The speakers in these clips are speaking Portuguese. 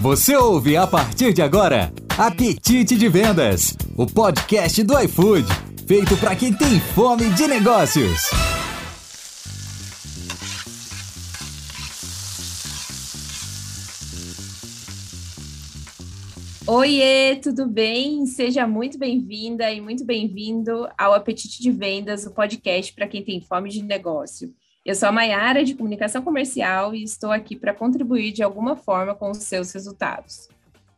Você ouve a partir de agora Apetite de Vendas, o podcast do iFood, feito para quem tem fome de negócios. Oiê, tudo bem? Seja muito bem-vinda e muito bem-vindo ao Apetite de Vendas, o podcast para quem tem fome de negócio. Eu sou a Maiara, de Comunicação Comercial, e estou aqui para contribuir de alguma forma com os seus resultados.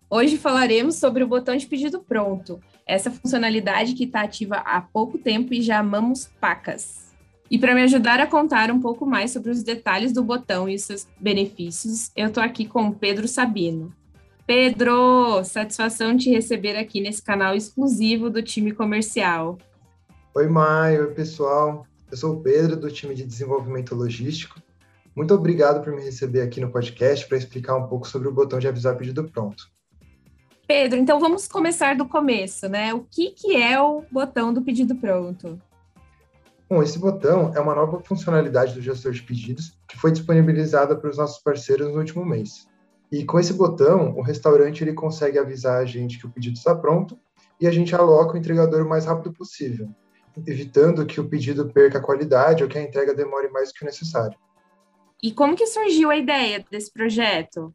Hoje falaremos sobre o botão de pedido pronto, essa funcionalidade que está ativa há pouco tempo e já amamos pacas. E para me ajudar a contar um pouco mais sobre os detalhes do botão e seus benefícios, eu estou aqui com o Pedro Sabino. Pedro, satisfação te receber aqui nesse canal exclusivo do time comercial. Oi, Mai, oi, pessoal. Eu sou o Pedro, do time de desenvolvimento logístico. Muito obrigado por me receber aqui no podcast para explicar um pouco sobre o botão de avisar pedido pronto. Pedro, então vamos começar do começo, né? O que, que é o botão do pedido pronto? Bom, esse botão é uma nova funcionalidade do gestor de pedidos que foi disponibilizada para os nossos parceiros no último mês. E com esse botão, o restaurante ele consegue avisar a gente que o pedido está pronto e a gente aloca o entregador o mais rápido possível evitando que o pedido perca qualidade ou que a entrega demore mais do que o necessário. E como que surgiu a ideia desse projeto?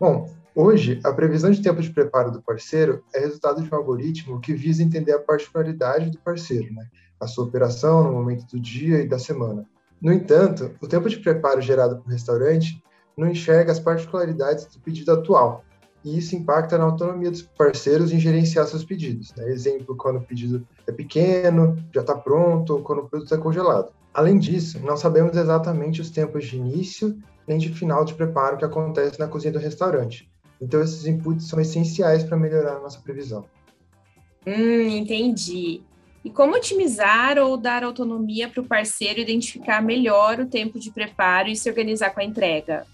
Bom, hoje a previsão de tempo de preparo do parceiro é resultado de um algoritmo que visa entender a particularidade do parceiro, né? a sua operação no momento do dia e da semana. No entanto, o tempo de preparo gerado pelo restaurante não enxerga as particularidades do pedido atual, e isso impacta na autonomia dos parceiros em gerenciar seus pedidos. Né? Exemplo, quando o pedido é pequeno, já está pronto, ou quando o produto é congelado. Além disso, não sabemos exatamente os tempos de início nem de final de preparo que acontece na cozinha do restaurante. Então, esses inputs são essenciais para melhorar a nossa previsão. Hum, entendi. E como otimizar ou dar autonomia para o parceiro identificar melhor o tempo de preparo e se organizar com a entrega?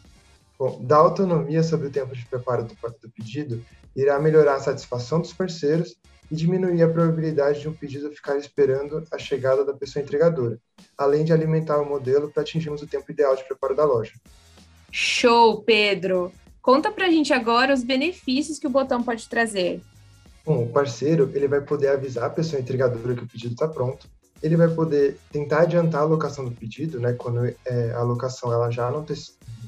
Bom, dar autonomia sobre o tempo de preparo do, do pedido irá melhorar a satisfação dos parceiros e diminuir a probabilidade de um pedido ficar esperando a chegada da pessoa entregadora, além de alimentar o modelo para atingirmos o tempo ideal de preparo da loja. Show, Pedro! Conta para a gente agora os benefícios que o botão pode trazer. Bom, o parceiro ele vai poder avisar a pessoa entregadora que o pedido está pronto, ele vai poder tentar adiantar a alocação do pedido, né, quando é, a alocação ela já não, ter,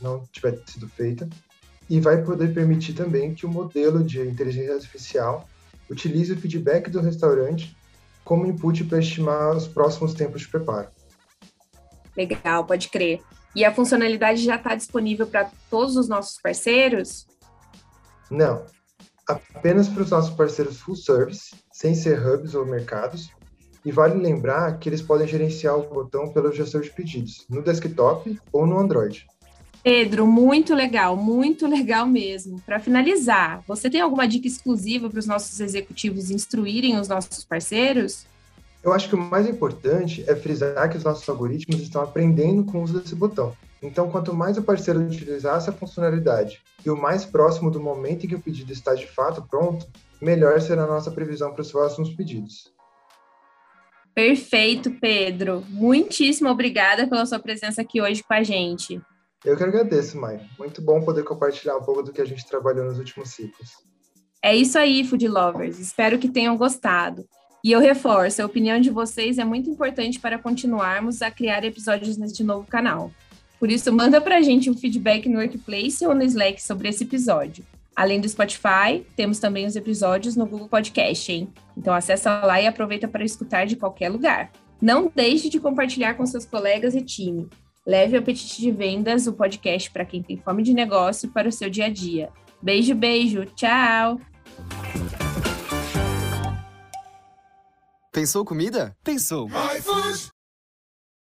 não tiver sido feita, e vai poder permitir também que o modelo de inteligência artificial utilize o feedback do restaurante como input para estimar os próximos tempos de preparo. Legal, pode crer. E a funcionalidade já está disponível para todos os nossos parceiros? Não, apenas para os nossos parceiros full service, sem ser hubs ou mercados, e vale lembrar que eles podem gerenciar o botão pelo gestor de pedidos, no desktop ou no Android. Pedro, muito legal, muito legal mesmo. Para finalizar, você tem alguma dica exclusiva para os nossos executivos instruírem os nossos parceiros? Eu acho que o mais importante é frisar que os nossos algoritmos estão aprendendo com o uso desse botão. Então, quanto mais o parceiro utilizar essa funcionalidade e o mais próximo do momento em que o pedido está de fato pronto, melhor será a nossa previsão para os próximos pedidos. Perfeito, Pedro. Muitíssimo obrigada pela sua presença aqui hoje com a gente. Eu que agradeço, Mai. Muito bom poder compartilhar um pouco do que a gente trabalhou nos últimos ciclos. É isso aí, Food Lovers. Espero que tenham gostado. E eu reforço, a opinião de vocês é muito importante para continuarmos a criar episódios neste novo canal. Por isso, manda para a gente um feedback no Workplace ou no Slack sobre esse episódio. Além do Spotify, temos também os episódios no Google Podcast, hein? Então acessa lá e aproveita para escutar de qualquer lugar. Não deixe de compartilhar com seus colegas e time. Leve o Apetite de Vendas, o podcast para quem tem fome de negócio, para o seu dia a dia. Beijo, beijo. Tchau! Pensou comida? Pensou.